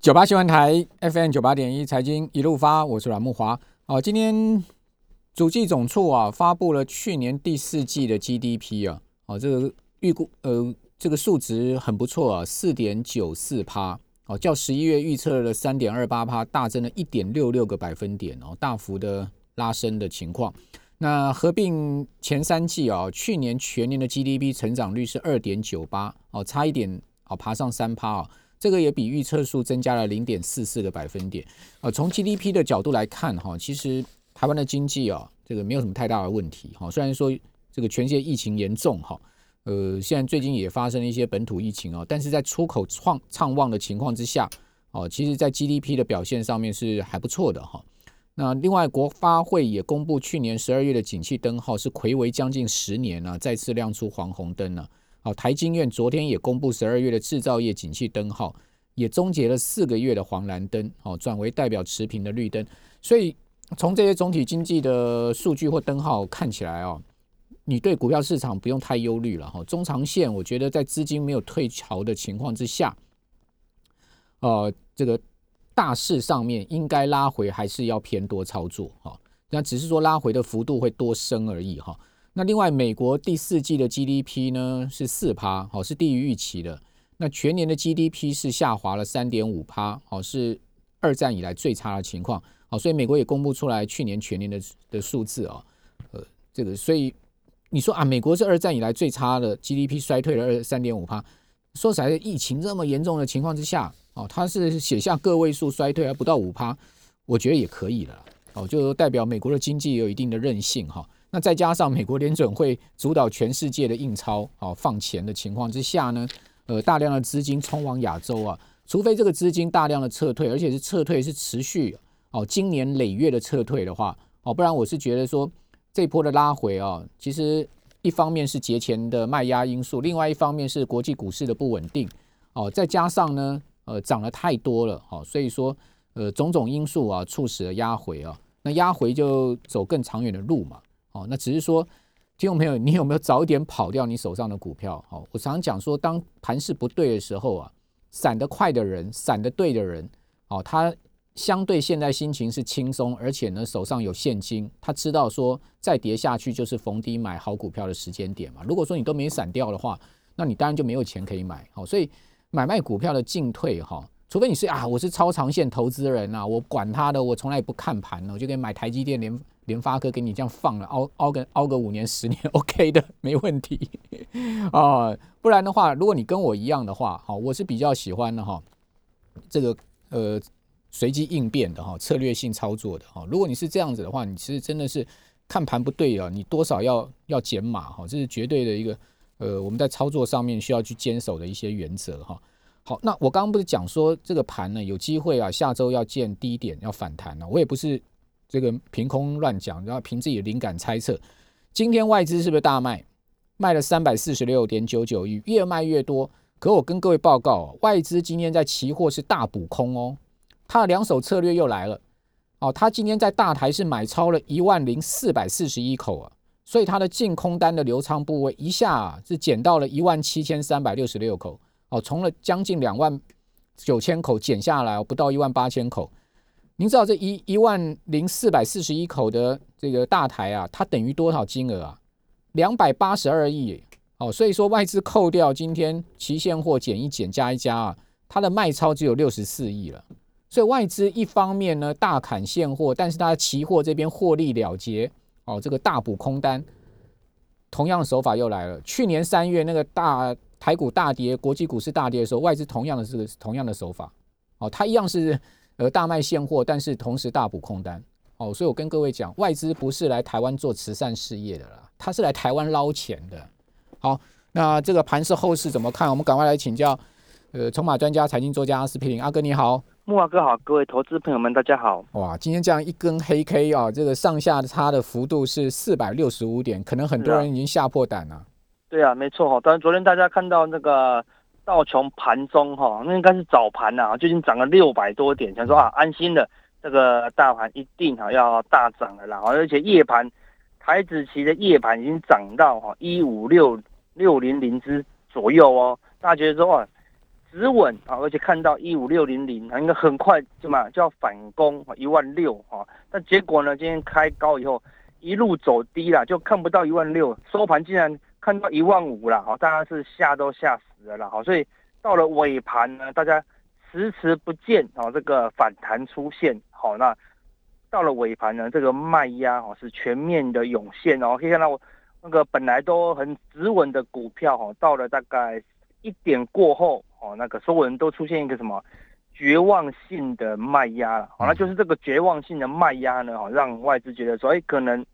九八新闻台 FM 九八点一财经一路发，我是阮木华。哦，今天主计总处啊发布了去年第四季的 GDP 啊，哦，这个预估呃这个数值很不错啊，四点九四趴，哦，较十一月预测的三点二八趴大增了一点六六个百分点哦，大幅的拉升的情况。那合并前三季啊，去年全年的 GDP 成长率是二点九八，哦，差一点哦，爬上三趴啊。这个也比预测数增加了零点四四个百分点。呃，从 GDP 的角度来看，哈，其实台湾的经济啊，这个没有什么太大的问题。哈，虽然说这个全世界疫情严重，哈，呃，现在最近也发生了一些本土疫情啊，但是在出口创畅旺的情况之下，哦，其实在 GDP 的表现上面是还不错的哈。那另外，国发会也公布去年十二月的景气灯号是魁为将近十年了，再次亮出黄红灯了。好，台经院昨天也公布十二月的制造业景气灯号，也终结了四个月的黄蓝灯，好，转为代表持平的绿灯。所以从这些总体经济的数据或灯号看起来哦，你对股票市场不用太忧虑了哈。中长线我觉得在资金没有退潮的情况之下，呃，这个大势上面应该拉回还是要偏多操作哈。那只是说拉回的幅度会多升而已哈。那另外，美国第四季的 GDP 呢是四趴，好是低于预期的。那全年的 GDP 是下滑了三点五趴，好是二战以来最差的情况。好，所以美国也公布出来去年全年的的数字啊，呃，这个所以你说啊，美国是二战以来最差的 GDP 衰退了二三点五趴。说实在，疫情这么严重的情况之下，哦，它是写下个位数衰退而不到五趴，我觉得也可以了。哦，就代表美国的经济有一定的韧性哈。那再加上美国联准会主导全世界的印钞啊放钱的情况之下呢，呃，大量的资金冲往亚洲啊，除非这个资金大量的撤退，而且是撤退是持续哦，今年累月的撤退的话，哦，不然我是觉得说这波的拉回啊，其实一方面是节前的卖压因素，另外一方面是国际股市的不稳定哦，再加上呢，呃，涨了太多了，哦，所以说呃种种因素啊，促使了压回啊，那压回就走更长远的路嘛。哦，那只是说，听众朋友，你有没有早一点跑掉你手上的股票？哦，我常讲说，当盘势不对的时候啊，散得快的人，散得对的人，哦，他相对现在心情是轻松，而且呢手上有现金，他知道说再跌下去就是逢低买好股票的时间点嘛。如果说你都没散掉的话，那你当然就没有钱可以买。好，所以买卖股票的进退哈，除非你是啊，我是超长线投资人啊，我管他的，我从来也不看盘呢，我就给买台积电连。联发科给你这样放了，熬熬个熬个五年十年，OK 的，没问题 啊。不然的话，如果你跟我一样的话，好，我是比较喜欢的哈，这个呃随机应变的哈，策略性操作的哈。如果你是这样子的话，你其实真的是看盘不对啊，你多少要要减码哈，这是绝对的一个呃我们在操作上面需要去坚守的一些原则哈。好，那我刚刚不是讲说这个盘呢有机会啊，下周要见低点要反弹了，我也不是。这个凭空乱讲，然后凭自己的灵感猜测。今天外资是不是大卖？卖了三百四十六点九九亿，越卖越多。可我跟各位报告，外资今天在期货是大补空哦。他的两手策略又来了。哦，他今天在大台是买超了一万零四百四十一口啊，所以他的净空单的流仓部位一下是减到了一万七千三百六十六口。哦，从了将近两万九千口减下来，不到一万八千口。您知道这一一万零四百四十一口的这个大台啊，它等于多少金额啊？两百八十二亿哦，所以说外资扣掉今天期现货减一减加一加啊，它的卖超只有六十四亿了。所以外资一方面呢大砍现货，但是它的期货这边获利了结哦，这个大补空单，同样的手法又来了。去年三月那个大台股大跌，国际股市大跌的时候，外资同样的是同样的手法哦，它一样是。呃大卖现货，但是同时大补空单，哦，所以我跟各位讲，外资不是来台湾做慈善事业的啦，他是来台湾捞钱的。好，那这个盘市后市怎么看？我们赶快来请教，呃，筹码专家、财经作家阿司匹林阿哥你好，木华哥好，各位投资朋友们大家好。哇，今天这样一根黑 K 啊，这个上下差的幅度是四百六十五点，可能很多人已经吓破胆了。对啊，没错哈，但是昨天大家看到那个。道琼盘中哈，那应该是早盘呐，最近涨了六百多点，想说啊，安心的这个大盘一定哈要大涨了啦，而且夜盘台子期的夜盘已经涨到哈一五六六零零之左右哦，大家觉得说哇，止稳啊，而且看到一五六零零啊，应该很快就嘛就要反攻一万六哈，但结果呢，今天开高以后一路走低了，就看不到一万六，收盘竟然看到一万五了，好，大家是吓都吓死了啦，好，所以到了尾盘呢，大家迟迟不见啊这个反弹出现，好，那到了尾盘呢，这个卖压哦是全面的涌现哦，可以看到那个本来都很止稳的股票哈，到了大概一点过后。哦，那个所有人都出现一个什么绝望性的卖压了，好，那就是这个绝望性的卖压呢，哦，让外资觉得说，哎，可能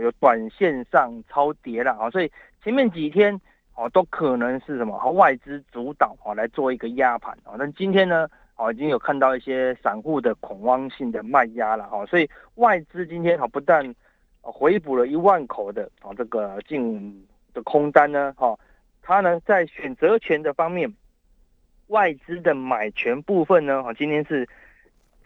有短线上超跌了，啊，所以前面几天哦都可能是什么和外资主导哦来做一个压盘，哦，但今天呢，哦已经有看到一些散户的恐慌性的卖压了，哈，所以外资今天哦不但回补了一万口的哦这个进的空单呢，哈，它呢在选择权的方面。外资的买权部分呢，哈，今天是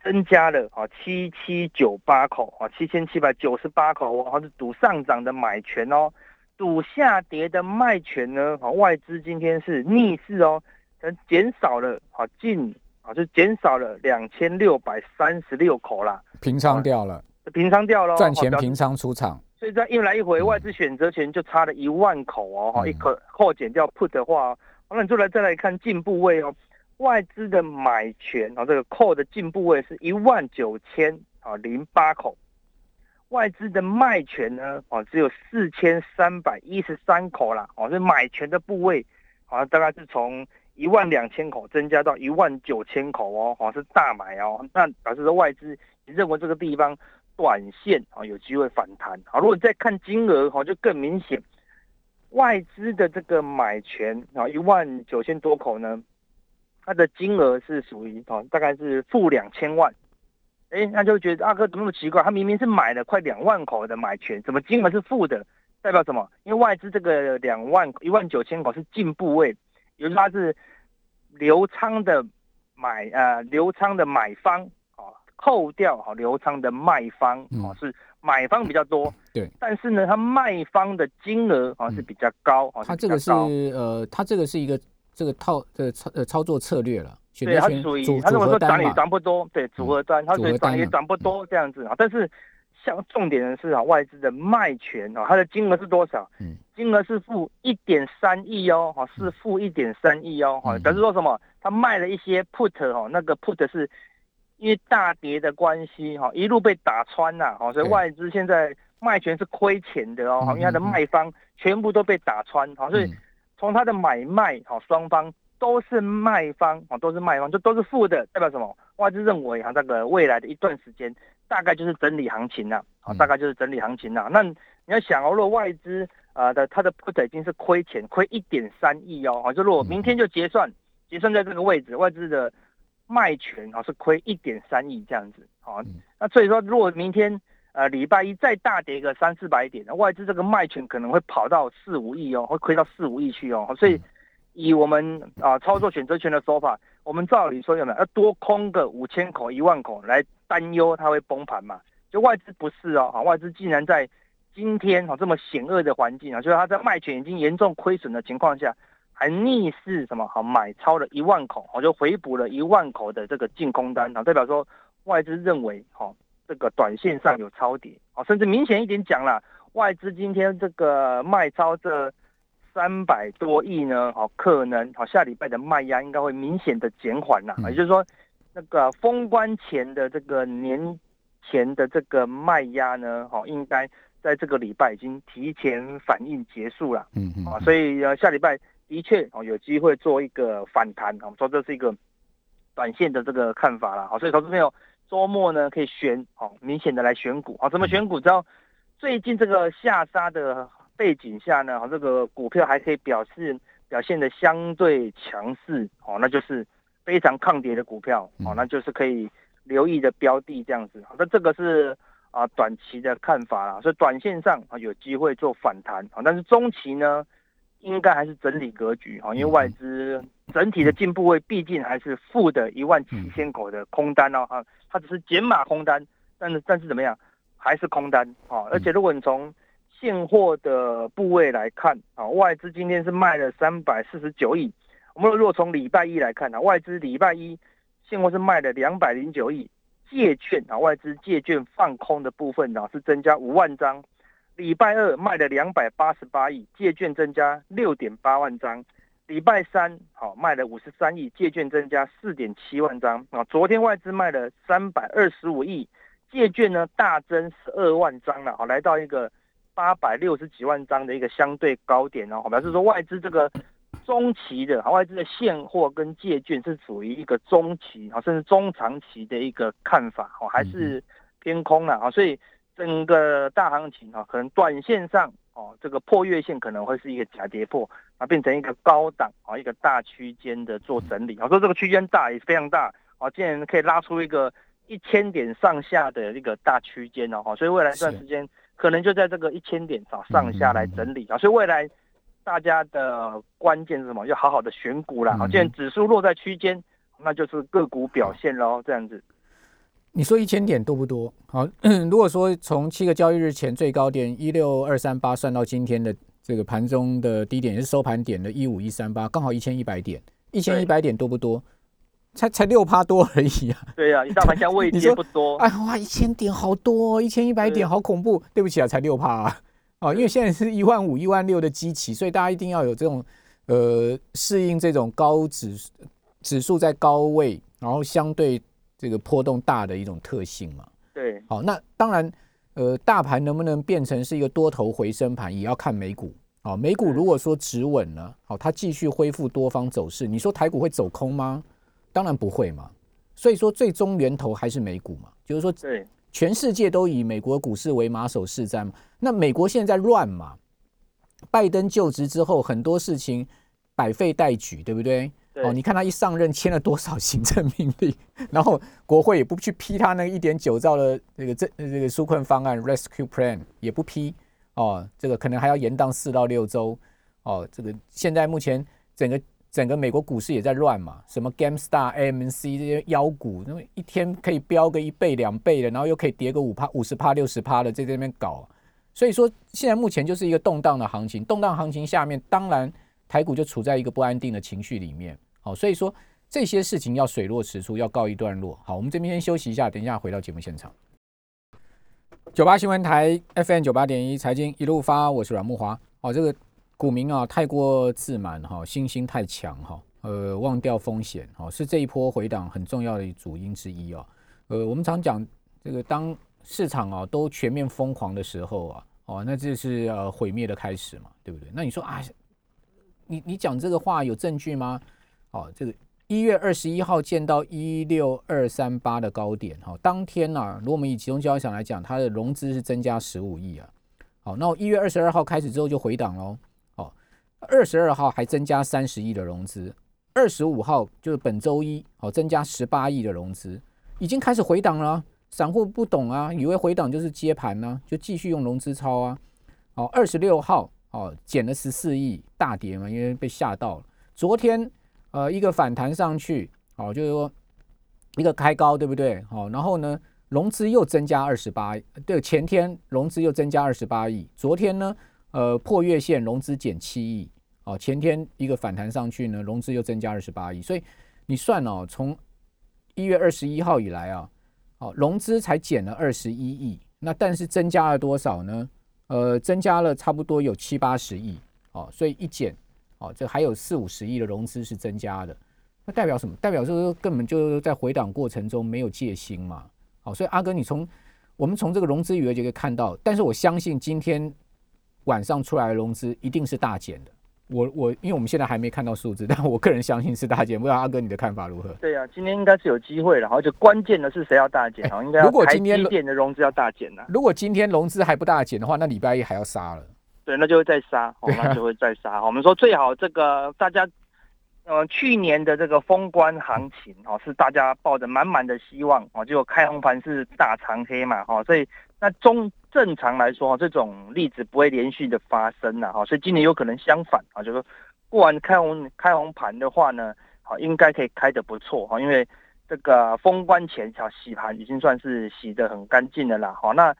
增加了啊七七九八口啊，七千七百九十八口，好像，是赌上涨的买权哦，赌下跌的卖权呢，哈，外资今天是逆势哦，减少了哈近啊，就减少了两千六百三十六口啦，平仓掉了，平仓掉了，赚钱平仓出场，所以在一来一回，外资选择权就差了一万口哦，哈，一口扣减掉 put 的话。那你就来再来看进部位哦，外资的买权啊，这个 call 的进部位是一万九千啊零八口，外资的卖权呢哦只有四千三百一十三口啦，哦，这买权的部位啊大概是从一万两千口增加到一万九千口哦，好是大买哦，那表示说外资认为这个地方短线啊有机会反弹啊，如果再看金额哦就更明显。外资的这个买权啊，一万九千多口呢，它的金额是属于啊，大概是负两千万。哎，那就觉得阿哥怎么那么奇怪？他明明是买了快两万口的买权，怎么金额是负的？代表什么？因为外资这个两万一万九千口是进部位，也就是它是流仓的买呃流仓的买方啊，扣掉哈流仓的卖方啊是。买方比较多，对，但是呢，它卖方的金额啊是比较高，它这个是呃，它这个是一个这个套的操呃操作策略了，对，它属于它如果说涨也涨不多，对，组合端它所以涨也涨不多这样子啊，但是像重点的是啊，外资的卖权啊，它的金额是多少？嗯，金额是负一点三亿哦，哈，是负一点三亿哦，哈，表示说什么？他卖了一些 put 哦，那个 put 是。因为大跌的关系，哈，一路被打穿了，哈，所以外资现在卖权是亏钱的哦，因为它的卖方全部都被打穿，哈，所以从它的买卖，哈，双方都是卖方，啊，都是卖方，就都是负的，代表什么？外资认为，哈，这个未来的一段时间大概就是整理行情了，啊，大概就是整理行情了。那你要想哦，如果外资啊的它的 put 已经是亏钱，亏一点三亿哦，啊，就如果明天就结算，结算在这个位置，外资的。卖权啊是亏一点三亿这样子，好，那所以说如果明天呃礼拜一再大跌个三四百点，外资这个卖权可能会跑到四五亿哦，会亏到四五亿去哦，所以以我们啊操作选择权的说法，我们照理说有没有要多空个五千口一万口来担忧它会崩盘嘛？就外资不是哦，外资竟然在今天哦这么险恶的环境啊，就是它在卖权已经严重亏损的情况下。还逆势什么好买超了一万口，我就回补了一万口的这个净空单，啊，代表说外资认为哈这个短线上有超跌，哦，甚至明显一点讲了，外资今天这个卖超这三百多亿呢，好可能好下礼拜的卖压应该会明显的减缓了，也就是说那个封关前的这个年前的这个卖压呢，好应该在这个礼拜已经提前反应结束了，嗯嗯，啊，所以呃下礼拜。的确哦，有机会做一个反弹我们说这是一个短线的这个看法啦。好，所以投资朋友周末呢可以选好明显的来选股好，怎么选股？只要最近这个下杀的背景下呢，好，这个股票还可以表示表现的相对强势哦，那就是非常抗跌的股票哦，那就是可以留意的标的这样子。那这个是啊短期的看法啦，所以短线上啊有机会做反弹啊，但是中期呢？应该还是整理格局啊，因为外资整体的进步位毕竟还是负的一万七千口的空单哦哈，它只是减码空单，但是但是怎么样，还是空单啊，而且如果你从现货的部位来看啊，外资今天是卖了三百四十九亿我们如果从礼拜一来看呢，外资礼拜一现货是卖了两百零九亿，借券啊，外资借券放空的部分呢是增加五万张。礼拜二卖了两百八十八亿，借券增加六点八万张。礼拜三好卖了五十三亿，借券增加四点七万张啊。昨天外资卖了三百二十五亿，借券呢大增十二万张了，好来到一个八百六十几万张的一个相对高点哦。表示说外资这个中期的外资的现货跟借券是属于一个中期啊，甚至中长期的一个看法哦，还是偏空了啊。所以整个大行情啊，可能短线上。哦，这个破月线可能会是一个假跌破，啊，变成一个高档啊，一个大区间的做整理。啊，说这个区间大也是非常大，啊，竟然可以拉出一个一千点上下的一个大区间哦，哈，所以未来一段时间可能就在这个一千点早上下来整理啊，所以未来大家的关键是什么？要好好的选股啦，好，既然指数落在区间，那就是个股表现喽，这样子。你说一千点多不多？好，如果说从七个交易日前最高点一六二三八算到今天的这个盘中的低点，也是收盘点的一五一三八，刚好一千一百点。一千一百点多不多？才才六趴多而已啊！对呀，一大盘价位 跌不多。哎哇，一千点好多，一千一百点好恐怖。对不起啊，才六趴啊！哦，因为现在是一万五、一万六的基期，所以大家一定要有这种呃适应这种高指指数在高位，然后相对。这个波动大的一种特性嘛，对，好，那当然，呃，大盘能不能变成是一个多头回升盘，也要看美股。好，美股如果说止稳了，好，它继续恢复多方走势，你说台股会走空吗？当然不会嘛。所以说，最终源头还是美股嘛，就是说，对，全世界都以美国股市为马首是瞻嘛。那美国现在乱嘛，拜登就职之后，很多事情百废待举，对不对？哦，你看他一上任签了多少行政命令，然后国会也不去批他那个一点九兆的这个这这个纾困方案 Rescue Plan 也不批哦，这个可能还要延宕四到六周哦。这个现在目前整个整个美国股市也在乱嘛，什么 GameStar、AMC 这些妖股，那么一天可以飙个一倍两倍的，然后又可以跌个五趴、五十趴、六十趴的在这边搞，所以说现在目前就是一个动荡的行情，动荡行情下面当然。台股就处在一个不安定的情绪里面，好，所以说这些事情要水落石出，要告一段落。好，我们这边先休息一下，等一下回到节目现场。九八新闻台 FM 九八点一财经一路发，我是阮木华。哦，这个股民啊，太过自满哈，信心太强哈，呃，忘掉风险，哦，是这一波回档很重要的主因之一哦。呃，我们常讲这个，当市场啊都全面疯狂的时候啊，哦，那这是呃毁灭的开始嘛，对不对？那你说啊？你你讲这个话有证据吗？好，这个一月二十一号见到一六二三八的高点，哈，当天呢，如果我们以集中交易场来讲，它的融资是增加十五亿啊。好，那我一月二十二号开始之后就回档喽。二十二号还增加三十亿的融资，二十五号就是本周一，好，增加十八亿的融资，已经开始回档了。散户不懂啊，以为回档就是接盘呢，就继续用融资抄啊。好，二十六号。哦，减了十四亿，大跌嘛，因为被吓到了。昨天，呃，一个反弹上去，哦，就是说一个开高，对不对？好，然后呢，融资又增加二十八，对，前天融资又增加二十八亿，昨天呢，呃，破月线融资减七亿，哦，前天一个反弹上去呢，融资又增加二十八亿，所以你算哦，从一月二十一号以来啊，哦，融资才减了二十一亿，那但是增加了多少呢？呃，增加了差不多有七八十亿，哦，所以一减，哦，这还有四五十亿的融资是增加的，那代表什么？代表说根本就在回档过程中没有戒心嘛，好，所以阿哥，你从我们从这个融资余额就可以看到，但是我相信今天晚上出来的融资一定是大减的。我我，因为我们现在还没看到数字，但我个人相信是大减。不知道阿哥你的看法如何？对啊，今天应该是有机会了，而且关键的是谁要大减啊？应该如果今天的融资要大减呢？如果今天融资还不大减的话，那礼拜一还要杀了。对，那就会再杀，那就会再杀。我们说最好这个大家，呃，去年的这个封关行情哦，是大家抱着满满的希望哦，结果开红盘是大长黑嘛，哈，所以那中。正常来说，这种例子不会连续的发生了哈，所以今年有可能相反啊，就是过完开红开红盘的话呢，好应该可以开得不错哈，因为这个封关前小洗盘已经算是洗得很干净的啦，好，那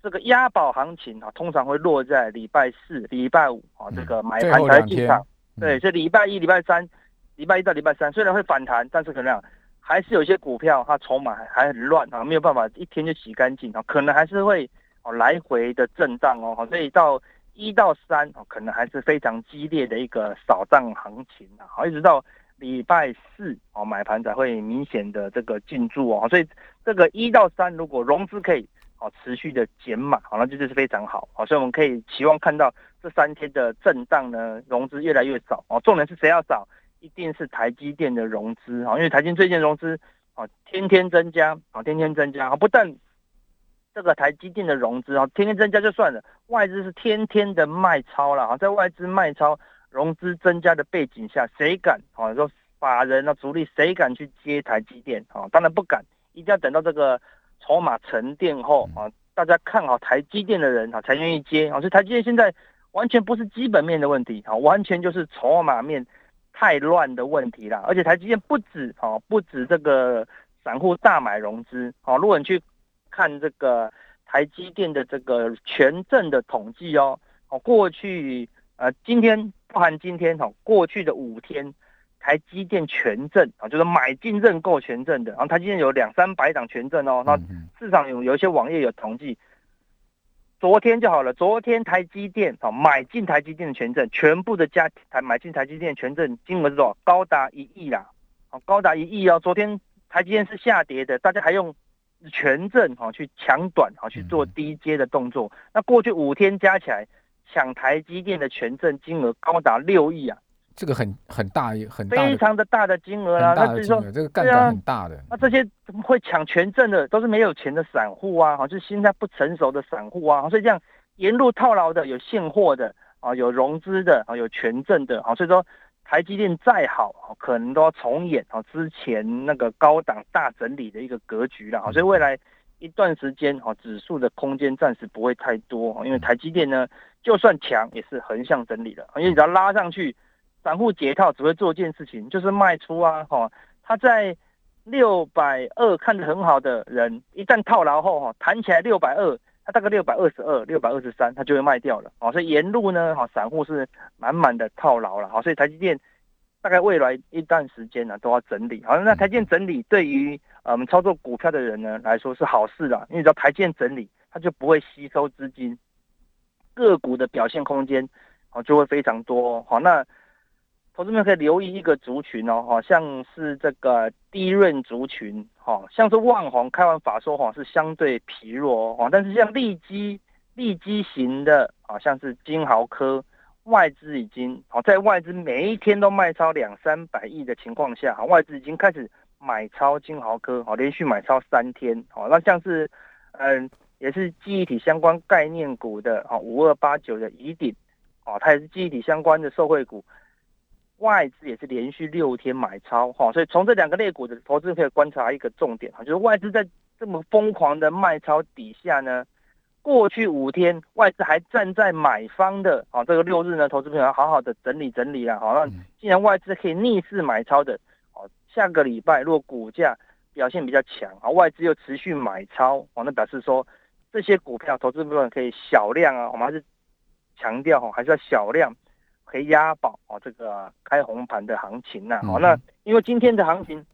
这个押宝行情啊，通常会落在礼拜四、礼拜五啊，这个买盘才进场，对，这礼拜一、礼拜三礼拜一到礼拜三虽然会反弹，但是可能还是有些股票它筹码还还很乱啊，没有办法一天就洗干净啊，可能还是会哦来回的震荡哦，所以到一到三哦，可能还是非常激烈的一个扫荡行情啊，好，一直到礼拜四哦买盘才会明显的这个进驻哦，所以这个一到三如果融资可以。哦，持续的减码，好，那这就是非常好，好，所以我们可以期望看到这三天的震荡呢，融资越来越少，哦，重点是谁要少？一定是台积电的融资，啊，因为台积最近融资，啊，天天增加，啊，天天增加，啊，不但这个台积电的融资，啊，天天增加就算了，外资是天天的卖超了，啊，在外资卖超、融资增加的背景下，谁敢？啊，说法人啊，主力谁敢去接台积电？啊，当然不敢，一定要等到这个。筹码沉淀后啊，大家看好台积电的人啊，才愿意接啊。所以台积电现在完全不是基本面的问题啊，完全就是筹码面太乱的问题啦。而且台积电不止哦，不止这个散户大买融资哦。如果你去看这个台积电的这个权证的统计哦，哦，过去呃，今天不含今天哦，过去的五天。台积电权证啊，就是买进认购权证的，然后台积电有两三百档权证哦。那市场有有一些网页有统计，昨天就好了。昨天台积电啊买进台积电的权证，全部的加台买进台积电权证金额是多少？高达一亿啦，好，高达一亿哦。昨天台积电是下跌的，大家还用权证哈去抢短哈去做低阶的动作。那过去五天加起来抢台积电的权证金额高达六亿啊。这个很很大，很非常的大的金额啦。那就是说，这个杠杆很大的。那这些会抢权证的，都是没有钱的散户啊，哈，就是心态不成熟的散户啊。所以这样沿路套牢的，有现货的啊，有融资的啊，有权证的啊。所以说，台积电再好啊，可能都要重演啊之前那个高档大整理的一个格局了啊。所以未来一段时间啊，指数的空间暂时不会太多，因为台积电呢，就算强也是横向整理的，因为只要拉上去。散户解套只会做一件事情，就是卖出啊！哈，他在六百二看得很好的人，一旦套牢后哈，弹起来六百二，他大概六百二十二、六百二十三，他就会卖掉了。哦，所以沿路呢，哈，散户是满满的套牢了。好，所以台积电大概未来一段时间呢，都要整理。好，那台积电整理对于我们操作股票的人呢来说是好事啦，因为只要台积电整理，它就不会吸收资金，个股的表现空间哦就会非常多。好，那。投资们可以留意一个族群哦，好像是这个低润族群，哈，像是万宏开完法说，哈是相对疲弱哦，但是像利基、利基型的，好像是金豪科，外资已经，好在外资每一天都卖超两三百亿的情况下，哈，外资已经开始买超金豪科，好连续买超三天，好那像是，嗯，也是记忆体相关概念股的，好五二八九的乙鼎，哦，它也是记忆体相关的受惠股。外资也是连续六天买超哈，所以从这两个类股的投资可以观察一个重点哈，就是外资在这么疯狂的卖超底下呢，过去五天外资还站在买方的啊，这个六日呢，投资朋友要好好的整理整理啊，好，那既然外资可以逆势买超的，哦，下个礼拜如果股价表现比较强啊，外资又持续买超，哦，那表示说这些股票投资朋友可以小量啊，我们还是强调哈，还是要小量。可以押宝哦，这个开红盘的行情呐，好，那因为今天的行情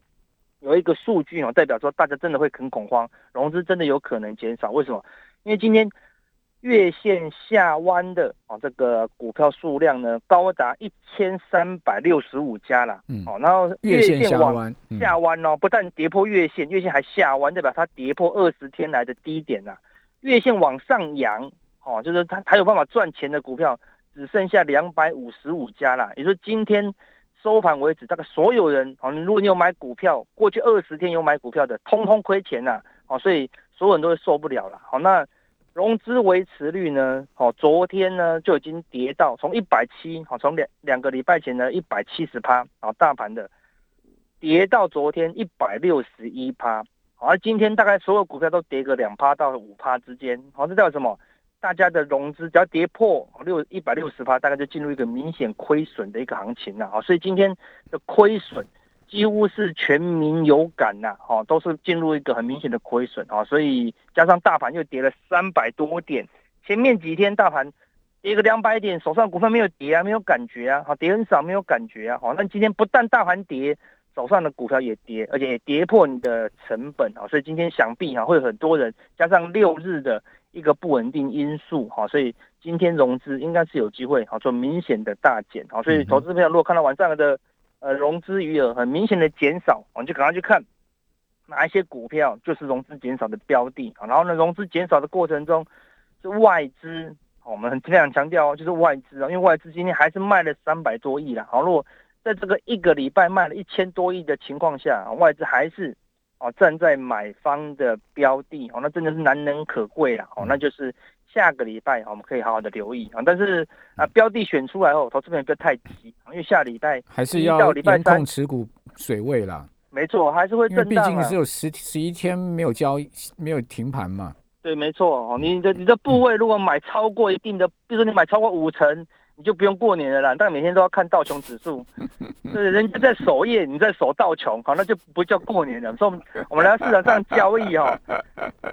有一个数据哦，代表说大家真的会很恐慌，融资真的有可能减少。为什么？因为今天月线下弯的哦，这个股票数量呢高达一千三百六十五家了，嗯，哦，然后月线下弯下弯哦，不但跌破月线，月线还下弯，代表它跌破二十天来的低点呐。月线往上扬哦，就是它还有办法赚钱的股票。只剩下两百五十五家啦，也就是今天收盘为止，大概所有人哦，如果你有买股票，过去二十天有买股票的，通通亏钱呐，哦，所以所有人都会受不了了。好，那融资维持率呢？哦，昨天呢就已经跌到从一百七，好，从两两个礼拜前的一百七十趴，哦，大盘的跌到昨天一百六十一趴，好，而今天大概所有股票都跌个两趴到五趴之间，好，这叫什么？大家的融资只要跌破六一百六十趴，大概就进入一个明显亏损的一个行情了啊！所以今天的亏损几乎是全民有感呐，哦，都是进入一个很明显的亏损啊！所以加上大盘又跌了三百多点，前面几天大盘跌个两百点，手上股份没有跌啊，没有感觉啊，好，跌很少，没有感觉啊，好，那今天不但大盘跌，手上的股票也跌，而且也跌破你的成本啊，所以今天想必哈会有很多人加上六日的一个不稳定因素哈，所以今天融资应该是有机会好做明显的大减啊，所以投资朋友如果看到晚上的呃融资余额很明显的减少，我们就赶快去看哪一些股票就是融资减少的标的啊，然后呢融资减少的过程中是外资。我们很非常强调哦，就是外资啊，因为外资今天还是卖了三百多亿啦。好，如果在这个一个礼拜卖了一千多亿的情况下，外资还是哦站在买方的标的哦，那真的是难能可贵啦。哦，那就是下个礼拜我们可以好好的留意啊。但是啊，标的选出来后，投资朋友不要太急，因为下礼拜还是要严控持股水位啦。没错，还是会震荡。毕竟是有十十一天没有交易，没有停盘嘛。对，没错哦，你的你的部位如果买超过一定的，比如说你买超过五成，你就不用过年了啦。但每天都要看道琼指数，对，人家在守夜，你在守道琼，好，那就不叫过年了。所以，我们我们来市场上交易哈，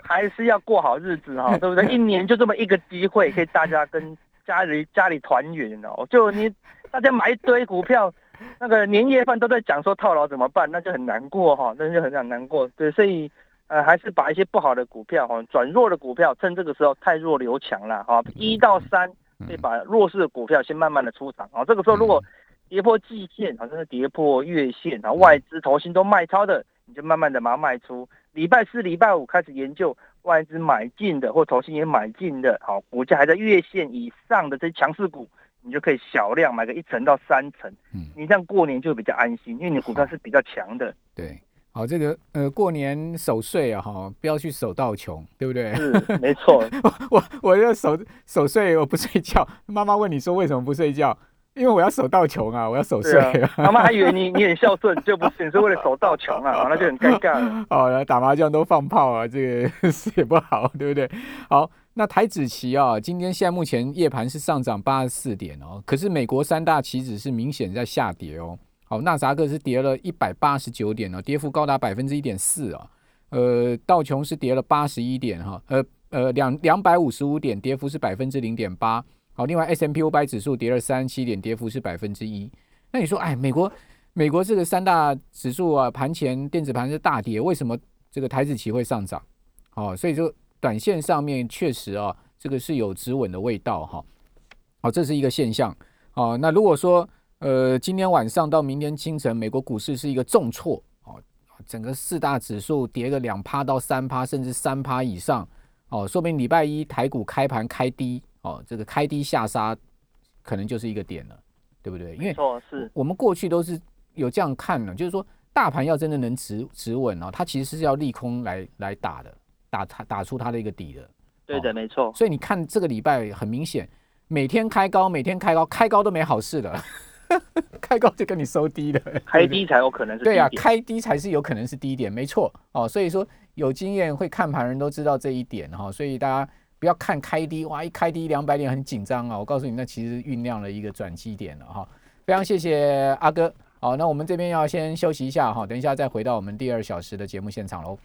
还是要过好日子哈，对不对？一年就这么一个机会，可以大家跟家里家里团圆哦。就你大家买一堆股票，那个年夜饭都在讲说套牢怎么办，那就很难过哈，那就很很难过。对，所以。呃，还是把一些不好的股票哈，转弱的股票，趁这个时候太弱留强了哈。一到三，可以把弱势的股票先慢慢的出场啊。这个时候如果跌破季线，好像是跌破月线然后，外资、投新都卖超的，你就慢慢的把它卖出。礼拜四、礼拜五开始研究外资买进的或投新也买进的，好，股价还在月线以上的这些强势股，你就可以小量买个一层到三层。嗯，你这样过年就比较安心，因为你股票是比较强的。对。好，这个呃，过年守岁啊，哈，不要去守到穷，对不对？是，没错。我我要守守岁，我不睡觉。妈妈问你说为什么不睡觉？因为我要守到穷啊，我要守岁。妈妈还以为你 你很孝顺，就不是，你是为了守到穷啊，那就很尴尬了。哦，打麻将都放炮啊，这个事也不好，对不对？好，那台子期啊，今天现在目前夜盘是上涨八十四点哦，可是美国三大期指是明显在下跌哦。好，纳扎克是跌了一百八十九点呢，跌幅高达百分之一点四啊。呃，道琼是跌了八十一点哈，呃呃两两百五十五点，跌幅是百分之零点八。好，另外 S M P 五百指数跌了三十七点，跌幅是百分之一。那你说，哎，美国美国这个三大指数啊，盘前电子盘是大跌，为什么这个台子期会上涨？哦，所以说短线上面确实啊，这个是有止稳的味道哈。好，这是一个现象。哦，那如果说呃，今天晚上到明天清晨，美国股市是一个重挫哦，整个四大指数跌个两趴到三趴，甚至三趴以上哦，说明礼拜一台股开盘开低哦，这个开低下杀可能就是一个点了，对不对？因为是我们过去都是有这样看的，就是说大盘要真的能止止稳哦，它其实是要利空来来打的，打它打出它的一个底的。对的，没错。所以你看这个礼拜很明显，每天开高，每天开高，开高都没好事的。开高就跟你收低的，开低才有可能是对啊，开低才是有可能是低点，没错哦。所以说有经验会看盘人都知道这一点哈，所以大家不要看开低哇，一开低两百点很紧张啊。我告诉你，那其实酝酿了一个转机点了哈。非常谢谢阿哥，好，那我们这边要先休息一下哈，等一下再回到我们第二小时的节目现场喽。